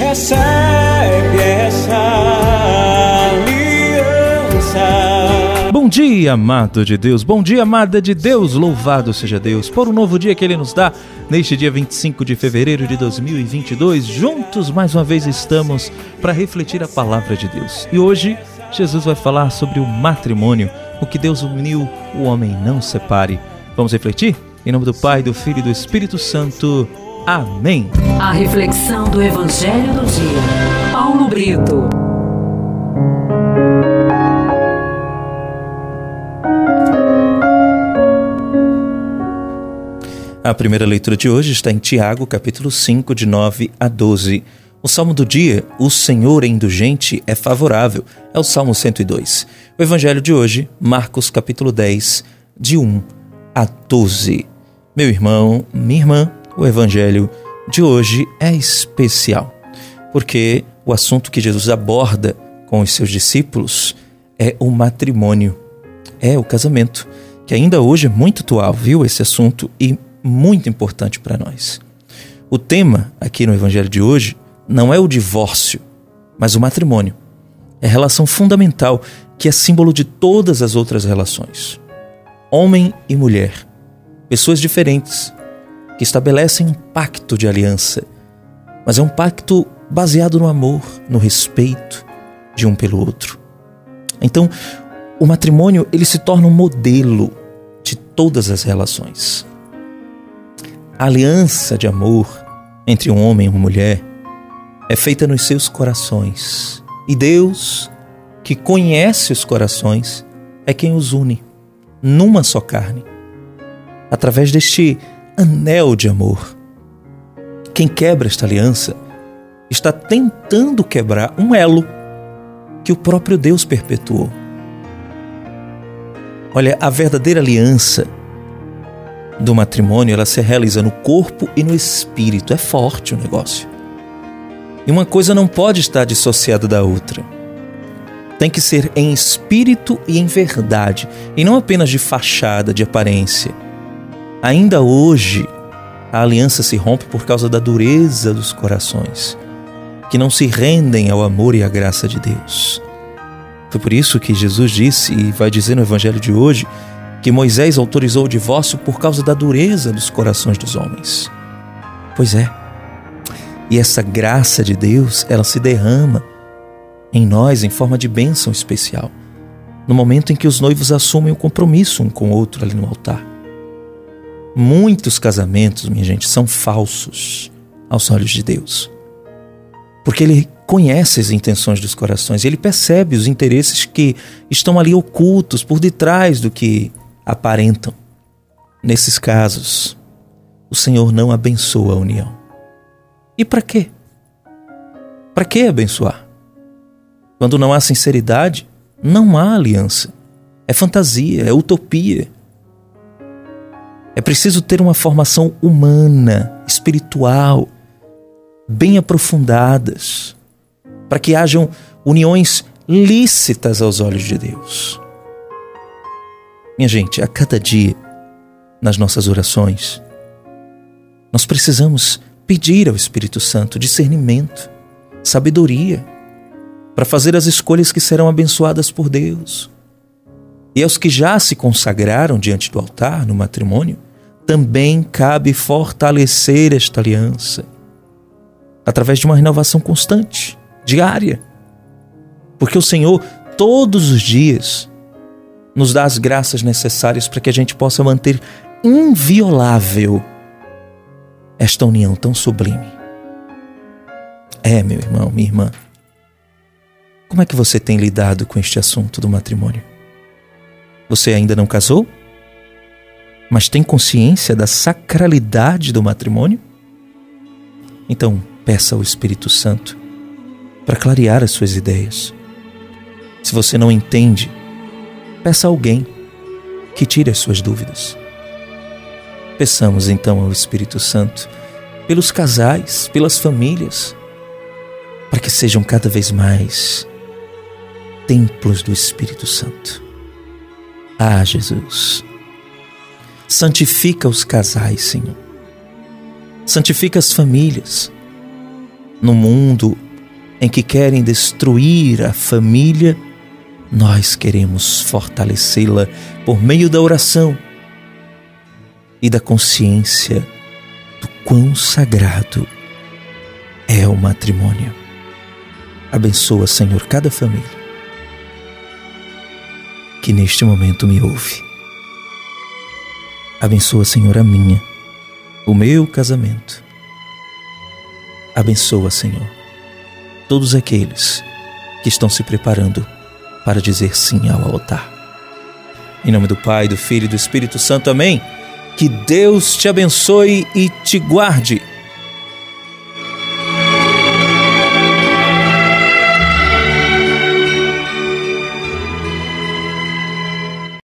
recebe essa aliança. Bom dia, amado de Deus. Bom dia, amada de Deus. Louvado seja Deus por um novo dia que Ele nos dá neste dia 25 de fevereiro de 2022. Juntos, mais uma vez, estamos para refletir a palavra de Deus. E hoje, Jesus vai falar sobre o matrimônio. O que Deus uniu, o homem não separe. Vamos refletir? Em nome do Pai, do Filho e do Espírito Santo. Amém. A reflexão do Evangelho do Dia. Paulo Brito. A primeira leitura de hoje está em Tiago, capítulo 5, de 9 a 12. O salmo do dia, O Senhor é indulgente, é favorável, é o salmo 102. O evangelho de hoje, Marcos, capítulo 10, de 1 a 12. Meu irmão, minha irmã, o evangelho de hoje é especial, porque o assunto que Jesus aborda com os seus discípulos é o matrimônio, é o casamento, que ainda hoje é muito atual, viu, esse assunto e muito importante para nós. O tema aqui no evangelho de hoje não é o divórcio, mas o matrimônio. É a relação fundamental que é símbolo de todas as outras relações. Homem e mulher, pessoas diferentes, que estabelecem um pacto de aliança, mas é um pacto baseado no amor, no respeito de um pelo outro. Então, o matrimônio ele se torna um modelo de todas as relações. A aliança de amor entre um homem e uma mulher é feita nos seus corações. E Deus, que conhece os corações, é quem os une numa só carne, através deste anel de amor. Quem quebra esta aliança está tentando quebrar um elo que o próprio Deus perpetuou. Olha, a verdadeira aliança do matrimônio, ela se realiza no corpo e no espírito. É forte o negócio. E uma coisa não pode estar dissociada da outra. Tem que ser em espírito e em verdade, e não apenas de fachada, de aparência. Ainda hoje, a aliança se rompe por causa da dureza dos corações, que não se rendem ao amor e à graça de Deus. Foi por isso que Jesus disse, e vai dizer no Evangelho de hoje, que Moisés autorizou o divórcio por causa da dureza dos corações dos homens. Pois é. E essa graça de Deus, ela se derrama em nós em forma de bênção especial, no momento em que os noivos assumem o compromisso um com o outro ali no altar. Muitos casamentos, minha gente, são falsos aos olhos de Deus. Porque Ele conhece as intenções dos corações, Ele percebe os interesses que estão ali ocultos por detrás do que aparentam. Nesses casos, o Senhor não abençoa a união. E para quê? Para que abençoar? Quando não há sinceridade, não há aliança. É fantasia, é utopia. É preciso ter uma formação humana, espiritual, bem aprofundadas, para que hajam uniões lícitas aos olhos de Deus. Minha gente, a cada dia, nas nossas orações, nós precisamos pedir ao Espírito Santo discernimento, sabedoria, para fazer as escolhas que serão abençoadas por Deus. E aos que já se consagraram diante do altar no matrimônio, também cabe fortalecer esta aliança através de uma renovação constante, diária. Porque o Senhor, todos os dias, nos dá as graças necessárias para que a gente possa manter inviolável esta união tão sublime. É, meu irmão, minha irmã. Como é que você tem lidado com este assunto do matrimônio? Você ainda não casou? Mas tem consciência da sacralidade do matrimônio? Então, peça ao Espírito Santo para clarear as suas ideias. Se você não entende, peça a alguém que tire as suas dúvidas. Peçamos então ao Espírito Santo pelos casais, pelas famílias, para que sejam cada vez mais templos do Espírito Santo. Ah, Jesus, santifica os casais, Senhor. Santifica as famílias. No mundo em que querem destruir a família, nós queremos fortalecê-la por meio da oração e da consciência do quão sagrado é o matrimônio. Abençoa, Senhor, cada família que neste momento me ouve. Abençoa, Senhor, a minha, o meu casamento. Abençoa, Senhor, todos aqueles que estão se preparando para dizer sim ao altar. Em nome do Pai, do Filho e do Espírito Santo, amém. Que Deus te abençoe e te guarde.